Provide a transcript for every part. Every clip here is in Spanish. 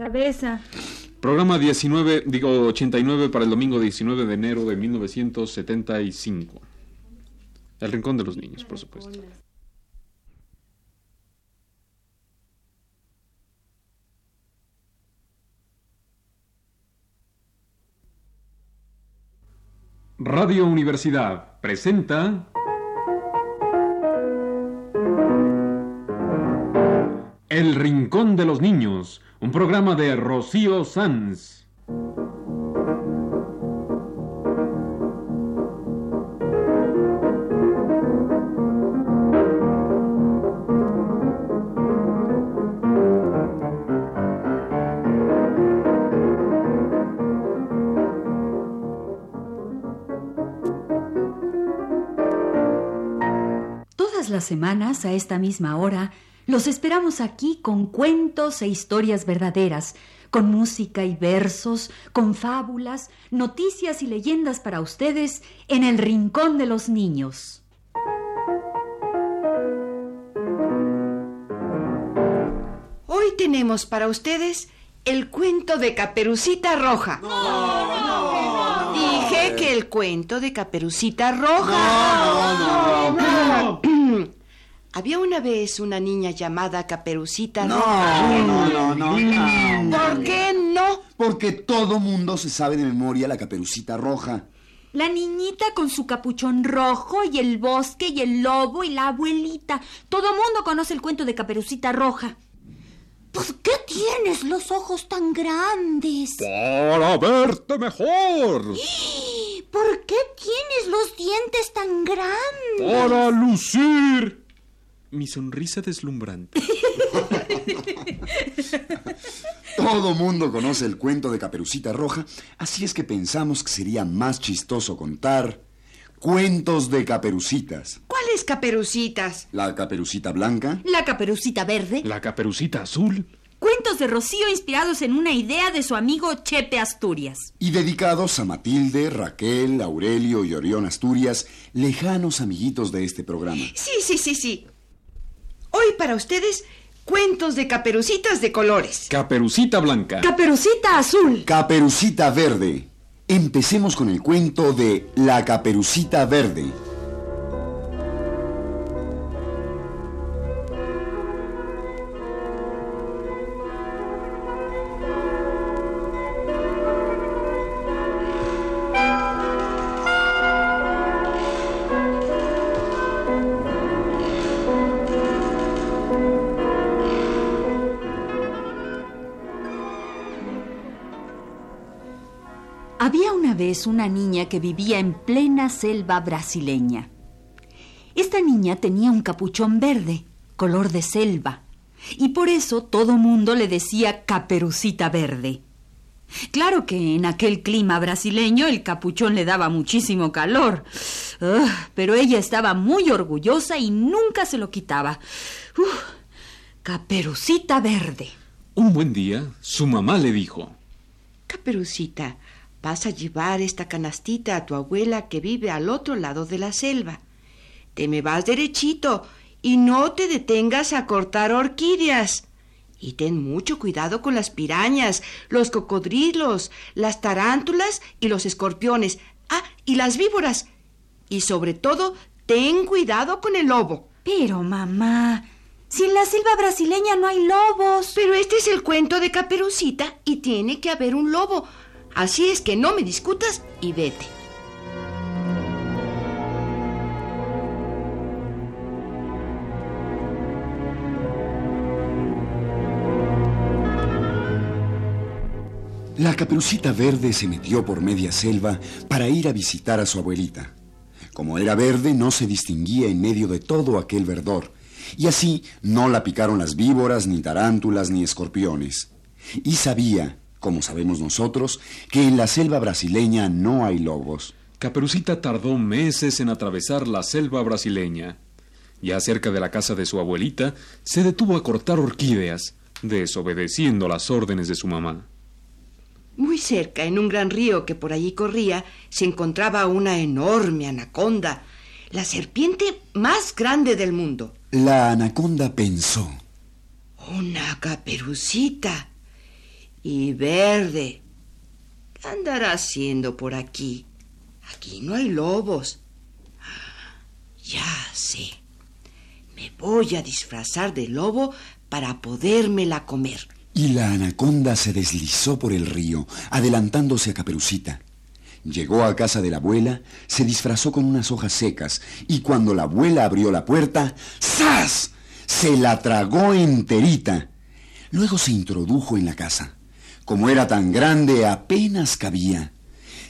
cabeza. Programa 19, digo 89 para el domingo 19 de enero de 1975. El Rincón de los Niños, por supuesto. Radio Universidad presenta... El Rincón de los Niños, un programa de Rocío Sanz. Todas las semanas, a esta misma hora, los esperamos aquí con cuentos e historias verdaderas, con música y versos, con fábulas, noticias y leyendas para ustedes en el Rincón de los Niños. Hoy tenemos para ustedes el cuento de Caperucita Roja. Dije que el cuento de Caperucita Roja. Había una vez una niña llamada Caperucita Roja. No, no, no, no. ¿Por qué no? Porque todo mundo se sabe de memoria la caperucita roja. La niñita con su capuchón rojo y el bosque y el lobo y la abuelita. Todo mundo conoce el cuento de Caperucita Roja. ¿Por qué tienes los ojos tan grandes? Para verte mejor. ¿Por qué tienes los dientes tan grandes? Para lucir. Mi sonrisa deslumbrante. Todo mundo conoce el cuento de Caperucita Roja, así es que pensamos que sería más chistoso contar cuentos de caperucitas. ¿Cuáles caperucitas? La caperucita blanca, La caperucita verde. La caperucita azul. Cuentos de Rocío inspirados en una idea de su amigo Chepe Asturias. y dedicados a Matilde, Raquel, Aurelio y Orión Asturias, lejanos amiguitos de este programa. Sí, sí, sí, sí. Hoy para ustedes, cuentos de caperucitas de colores. Caperucita blanca. Caperucita azul. Caperucita Verde. Empecemos con el cuento de La Caperucita Verde. Había una vez una niña que vivía en plena selva brasileña. Esta niña tenía un capuchón verde, color de selva, y por eso todo mundo le decía caperucita verde. Claro que en aquel clima brasileño el capuchón le daba muchísimo calor, pero ella estaba muy orgullosa y nunca se lo quitaba. Uf, caperucita verde. Un buen día, su mamá le dijo. Caperucita, vas a llevar esta canastita a tu abuela que vive al otro lado de la selva. Te me vas derechito y no te detengas a cortar orquídeas. Y ten mucho cuidado con las pirañas, los cocodrilos, las tarántulas y los escorpiones. Ah, y las víboras. Y sobre todo, ten cuidado con el lobo. Pero, mamá, si en la selva brasileña no hay lobos. Pero este es el cuento de Caperucita y tiene que haber un lobo. Así es que no me discutas y vete. La caperucita verde se metió por media selva para ir a visitar a su abuelita. Como era verde, no se distinguía en medio de todo aquel verdor, y así no la picaron las víboras, ni tarántulas, ni escorpiones. Y sabía, como sabemos nosotros, que en la selva brasileña no hay lobos. Caperucita tardó meses en atravesar la selva brasileña. Ya cerca de la casa de su abuelita, se detuvo a cortar orquídeas, desobedeciendo las órdenes de su mamá. Muy cerca, en un gran río que por allí corría, se encontraba una enorme anaconda, la serpiente más grande del mundo. La anaconda pensó. Una caperucita. Y verde. ¿Qué andará haciendo por aquí? Aquí no hay lobos. Ya sé. Me voy a disfrazar de lobo para podérmela comer. Y la anaconda se deslizó por el río, adelantándose a Caperucita. Llegó a casa de la abuela, se disfrazó con unas hojas secas y cuando la abuela abrió la puerta, ¡zas! Se la tragó enterita. Luego se introdujo en la casa. Como era tan grande, apenas cabía.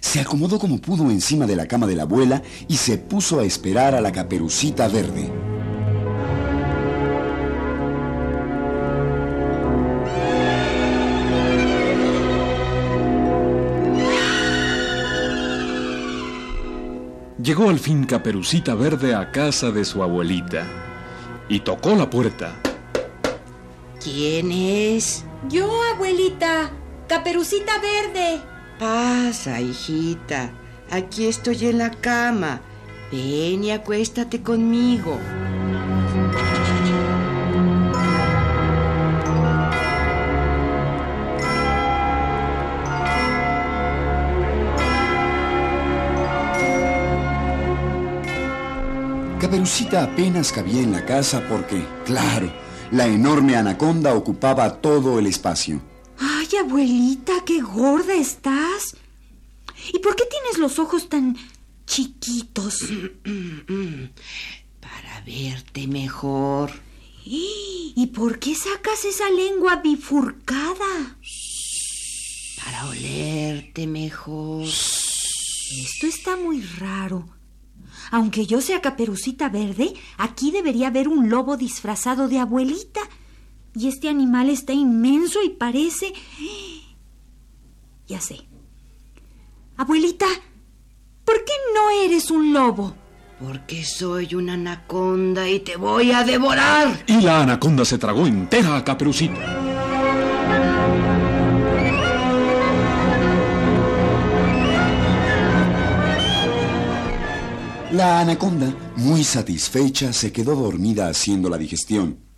Se acomodó como pudo encima de la cama de la abuela y se puso a esperar a la caperucita verde. Llegó al fin Caperucita Verde a casa de su abuelita y tocó la puerta. ¿Quién es? Yo, abuelita, Caperucita Verde. Pasa, hijita. Aquí estoy en la cama. Ven y acuéstate conmigo. Caperucita apenas cabía en la casa porque, claro, la enorme anaconda ocupaba todo el espacio. Ay, abuelita, qué gorda estás. ¿Y por qué tienes los ojos tan chiquitos? Para verte mejor. ¿Y por qué sacas esa lengua bifurcada? Para olerte mejor. Esto está muy raro. Aunque yo sea caperucita verde, aquí debería haber un lobo disfrazado de abuelita. Y este animal está inmenso y parece... Ya sé. Abuelita, ¿por qué no eres un lobo? Porque soy una anaconda y te voy a devorar. Y la anaconda se tragó entera a Caperucita. La anaconda, muy satisfecha, se quedó dormida haciendo la digestión.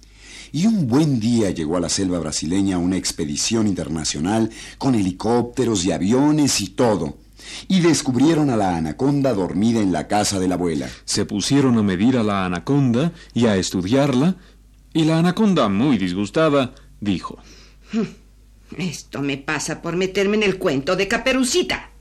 Y un buen día llegó a la selva brasileña una expedición internacional con helicópteros y aviones y todo. Y descubrieron a la anaconda dormida en la casa de la abuela. Se pusieron a medir a la anaconda y a estudiarla, y la anaconda, muy disgustada, dijo, Esto me pasa por meterme en el cuento de Caperucita.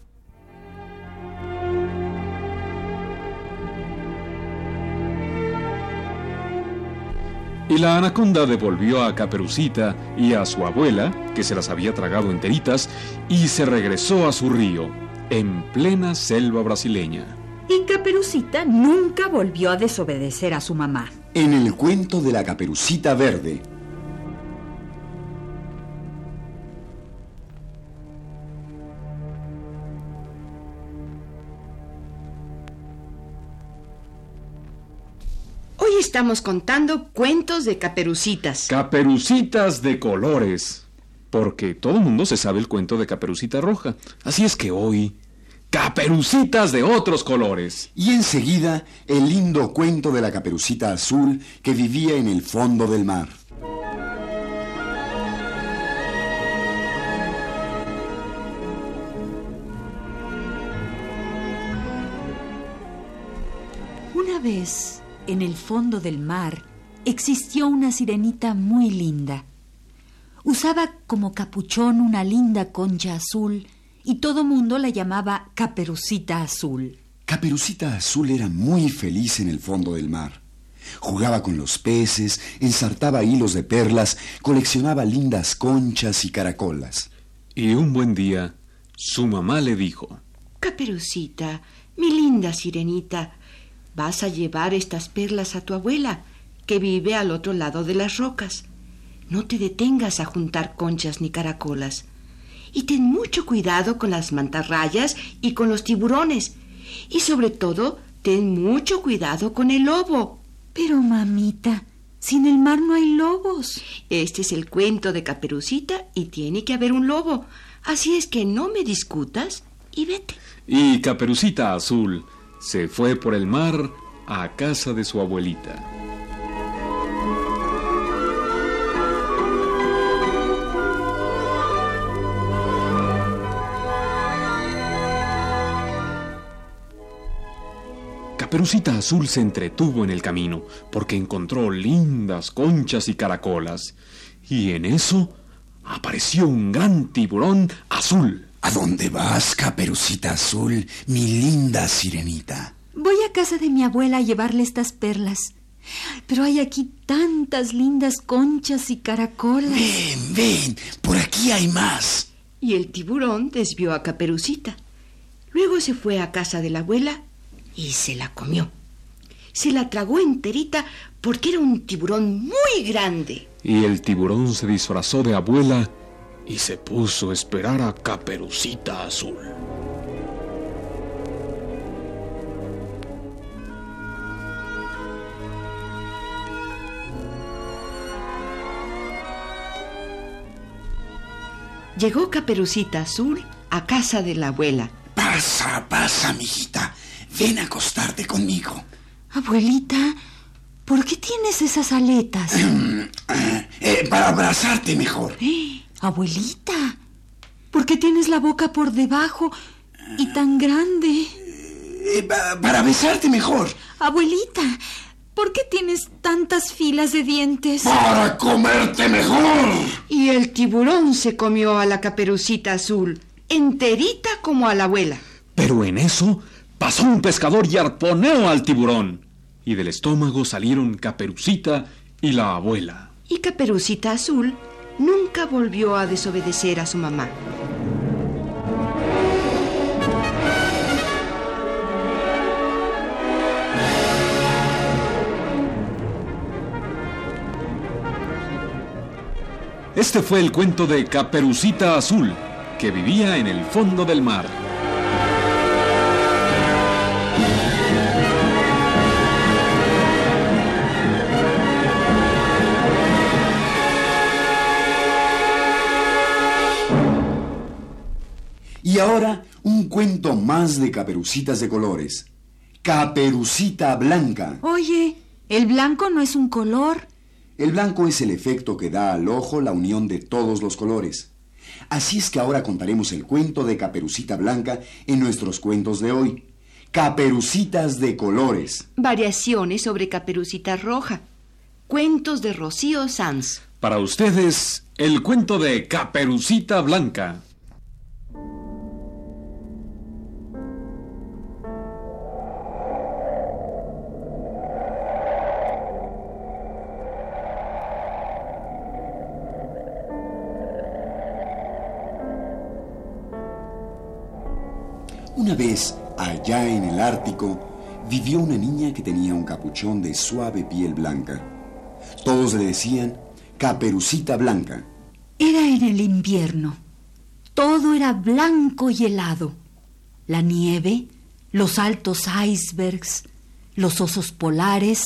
Y la anaconda devolvió a Caperucita y a su abuela, que se las había tragado enteritas, y se regresó a su río, en plena selva brasileña. Y Caperucita nunca volvió a desobedecer a su mamá. En el cuento de la caperucita verde. Estamos contando cuentos de caperucitas. Caperucitas de colores. Porque todo el mundo se sabe el cuento de Caperucita Roja. Así es que hoy, caperucitas de otros colores. Y enseguida, el lindo cuento de la caperucita azul que vivía en el fondo del mar. Una vez, en el fondo del mar, existió una sirenita muy linda. Usaba como capuchón una linda concha azul y todo mundo la llamaba Caperucita Azul. Caperucita Azul era muy feliz en el fondo del mar. Jugaba con los peces, ensartaba hilos de perlas, coleccionaba lindas conchas y caracolas. Y un buen día, su mamá le dijo, Caperucita, mi linda sirenita, vas a llevar estas perlas a tu abuela, que vive al otro lado de las rocas. No te detengas a juntar conchas ni caracolas. Y ten mucho cuidado con las mantarrayas y con los tiburones. Y sobre todo, ten mucho cuidado con el lobo. Pero, mamita, sin el mar no hay lobos. Este es el cuento de Caperucita y tiene que haber un lobo. Así es que no me discutas y vete. y Caperucita Azul se fue por el mar a casa de su abuelita. Caperucita Azul se entretuvo en el camino porque encontró lindas conchas y caracolas. Y en eso apareció un gran tiburón azul. ¿A dónde vas, Caperucita Azul, mi linda sirenita? Voy a casa de mi abuela a llevarle estas perlas. Pero hay aquí tantas lindas conchas y caracolas. Ven, ven, por aquí hay más. Y el tiburón desvió a Caperucita. Luego se fue a casa de la abuela y se la comió. Se la tragó enterita porque era un tiburón muy grande. Y el tiburón se disfrazó de abuela y se puso a esperar a Caperucita Azul. Llegó Caperucita Azul a casa de la abuela. Pasa, pasa, mijita. Ven a acostarte conmigo. Abuelita, ¿por qué tienes esas aletas? Eh, para abrazarte mejor. Eh, Abuelita, ¿por qué tienes la boca por debajo y tan grande? Eh, pa- para besarte mejor. Abuelita, ¿por qué tienes tantas filas de dientes? Para comerte mejor. Y el tiburón se comió a la Caperucita Azul, enterita como a la abuela. Pero en eso pasó un pescador y arponeó al tiburón. Y del estómago salieron Caperucita y la abuela. Y Caperucita Azul nunca volvió a desobedecer a su mamá. Este fue el cuento de Caperucita Azul, que vivía en el fondo del mar. Y ahora un cuento más de caperucitas de colores. Caperucita blanca. Oye, el blanco no es un color. El blanco es el efecto que da al ojo la unión de todos los colores. Así es que ahora contaremos el cuento de Caperucita Blanca en nuestros cuentos de hoy. Caperucitas de colores. Variaciones sobre Caperucita Roja. Cuentos de Rocío Sanz. Para ustedes, el cuento de Caperucita Blanca. Una vez, allá en el Ártico, vivió una niña que tenía un capuchón de suave piel blanca. Todos le decían Caperucita Blanca. Era en el invierno. Todo era blanco y helado. La nieve, los altos icebergs, los osos polares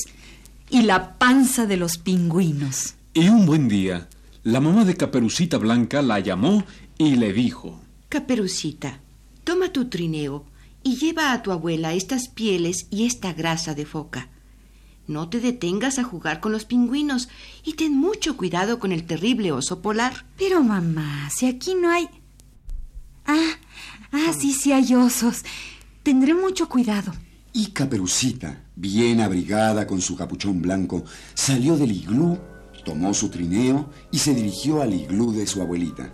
y la panza de los pingüinos. Y un buen día, la mamá de Caperucita Blanca la llamó y le dijo, Caperucita, toma tu trineo y lleva a tu abuela estas pieles y esta grasa de foca. No te detengas a jugar con los pingüinos y ten mucho cuidado con el terrible oso polar. Pero mamá, si aquí no hay... Ah, ah, sí, sí hay osos. Tendré mucho cuidado. Y Caperucita, bien abrigada con su capuchón blanco, salió del iglú, tomó su trineo y se dirigió al iglú de su abuelita.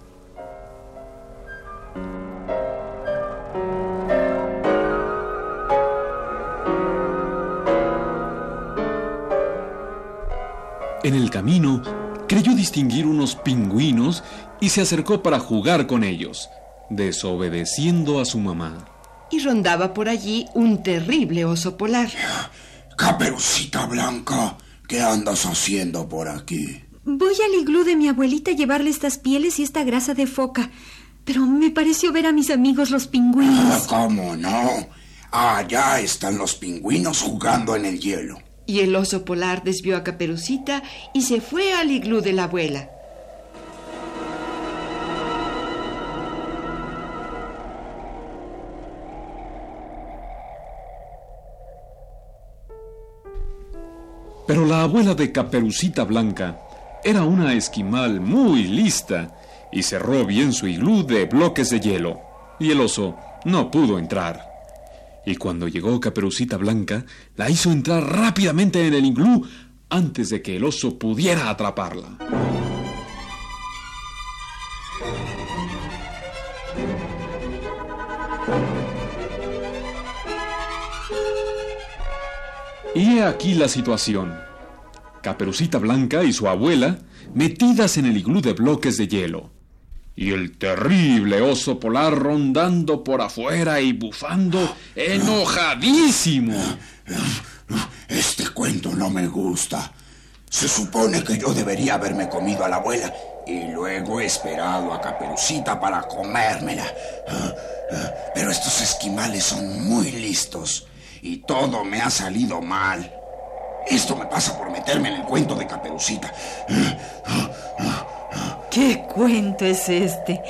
En el camino, creyó distinguir unos pingüinos y se acercó para jugar con ellos, desobedeciendo a su mamá. Y rondaba por allí un terrible oso polar. Caperucita Blanca, ¿qué andas haciendo por aquí? Voy al iglú de mi abuelita a llevarle estas pieles y esta grasa de foca. Pero me pareció ver a mis amigos los Ah, pingüinos. ¿Cómo no? Allá están los pingüinos jugando en el hielo. Y el oso polar desvió a Caperucita y se fue al iglú de la abuela. Pero la abuela de Caperucita Blanca era una esquimal muy lista y cerró bien su iglú de bloques de hielo, y el oso no pudo entrar. Y cuando llegó Caperucita Blanca, la hizo entrar rápidamente en el iglú antes de que el oso pudiera atraparla. Y he aquí la situación. Caperucita Blanca y su abuela metidas en el iglú de bloques de hielo. Y el terrible oso polar rondando por afuera y bufando enojadísimo. Este cuento no me gusta. Se supone que yo debería haberme comido a la abuela y luego esperado a Caperucita para comérmela. Pero estos esquimales son muy listos y todo me ha salido mal. Esto me pasa por meterme en el cuento de Caperucita. ¿Qué cuento es este?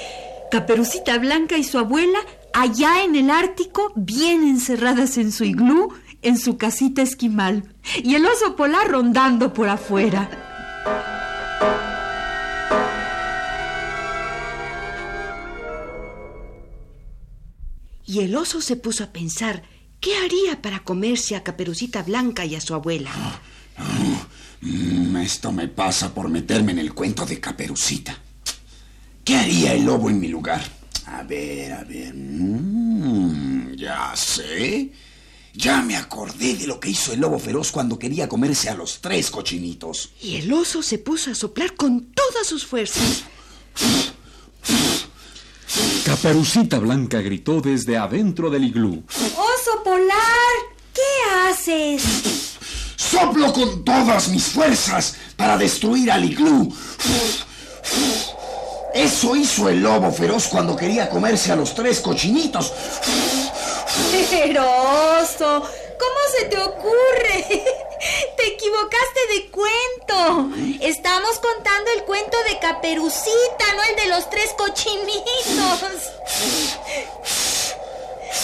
Caperucita Blanca y su abuela allá en el Ártico, bien encerradas en su iglú, en su casita esquimal, y el oso polar rondando por afuera. Y el oso se puso a pensar qué haría para comerse a Caperucita Blanca y a su abuela. Mm, esto me pasa por meterme en el cuento de Caperucita. ¿Qué haría el lobo en mi lugar? A ver, a ver. Mm, ya sé. Ya me acordé de lo que hizo el lobo feroz cuando quería comerse a los tres cochinitos. Y el oso se puso a soplar con todas sus fuerzas. Caperucita Blanca gritó desde adentro del iglú. ¡Oso polar! ¿Qué haces? Soplo con todas mis fuerzas para destruir al iglú. Eso hizo el lobo feroz cuando quería comerse a los tres cochinitos. Pero, oso, ¿cómo se te ocurre? Te equivocaste de cuento. Estamos contando el cuento de Caperucita, no el de los tres cochinitos.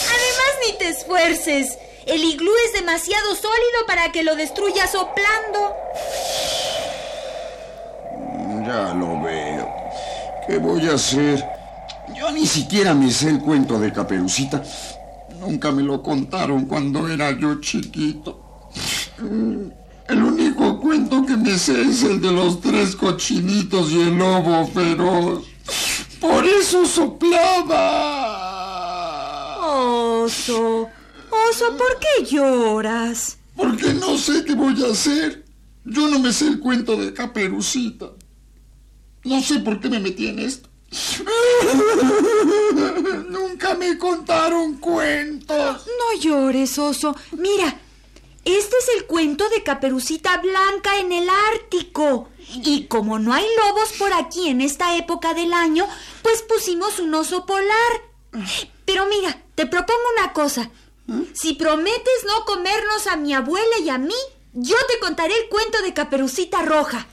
Además, ni te esfuerces. El iglú es demasiado sólido para que lo destruya soplando. Ya lo veo. ¿Qué voy a hacer? Yo ni siquiera me sé el cuento de Caperucita. Nunca me lo contaron cuando era yo chiquito. El único cuento que me sé es el de los tres cochinitos y el lobo feroz. Por eso soplaba. Oso, oso, ¿por qué lloras? Porque no sé qué voy a hacer. Yo no me sé el cuento de Caperucita. No sé por qué me metí en esto. Nunca me contaron cuentos. No llores, oso. Mira, este es el cuento de Caperucita Blanca en el Ártico. Y como no hay lobos por aquí en esta época del año, pues pusimos un oso polar. Pero mira, te propongo una cosa. Si prometes no comernos a mi abuela y a mí, yo te contaré el cuento de Caperucita Roja.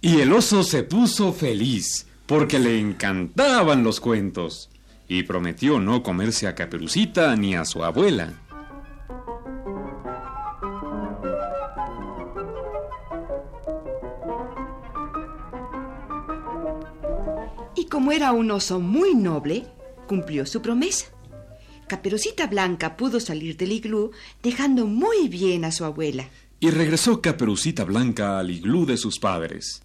Y el oso se puso feliz porque le encantaban los cuentos y prometió no comerse a Caperucita ni a su abuela. Y como era un oso muy noble, cumplió su promesa. Caperucita Blanca pudo salir del iglú dejando muy bien a su abuela. Y regresó Caperucita Blanca al iglú de sus padres.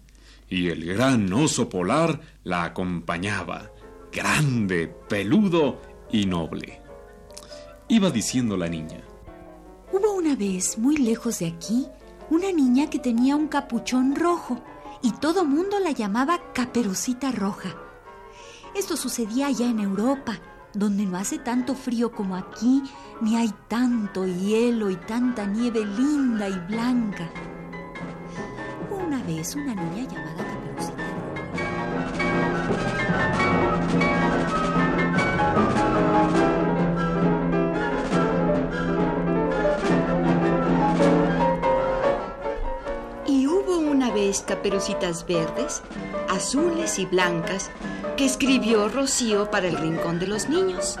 Y el gran oso polar la acompañaba, grande, peludo y noble. Iba diciendo la niña. Hubo una vez, muy lejos de aquí, una niña que tenía un capuchón rojo y todo mundo la llamaba Caperucita Roja. Esto sucedía allá en Europa, donde no hace tanto frío como aquí, ni hay tanto hielo y tanta nieve linda y blanca. Una vez una niña llamada Caperucita. Y hubo una vez caperucitas verdes, azules y blancas que escribió Rocío para el Rincón de los Niños.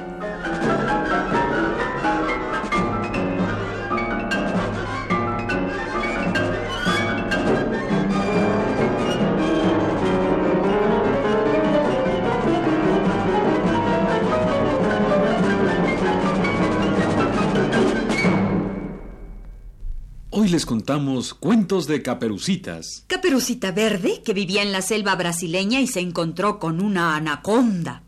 Les contamos cuentos de caperucitas. Caperucita Verde, que vivía en la selva brasileña y se encontró con una anaconda.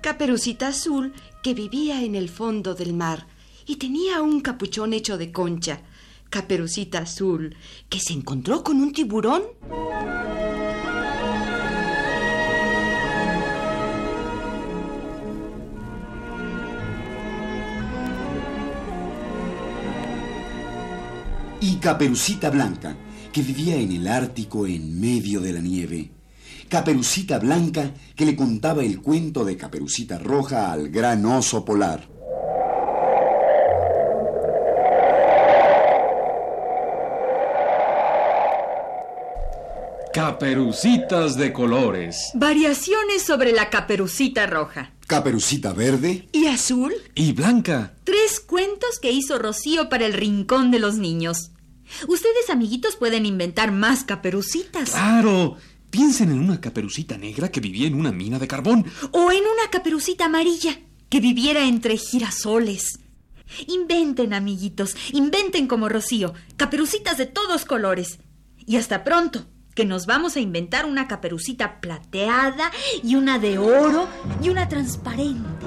Caperucita Azul, que vivía en el fondo del mar y tenía un capuchón hecho de concha. Caperucita Azul, que se encontró con un tiburón. Y Caperucita Blanca, que vivía en el Ártico en medio de la nieve. Caperucita Blanca, que le contaba el cuento de Caperucita Roja al gran oso polar. Caperucitas de colores. Variaciones sobre la caperucita roja. Caperucita Verde. ¿Y azul? Y Blanca. Tres cuentos que hizo Rocío para el rincón de los niños. Ustedes, amiguitos, pueden inventar más caperucitas. Claro. Piensen en una caperucita negra que vivía en una mina de carbón. O en una caperucita amarilla que viviera entre girasoles. Inventen, amiguitos, inventen como Rocío, caperucitas de todos colores. Y hasta pronto, que nos vamos a inventar una caperucita plateada y una de oro y una transparente.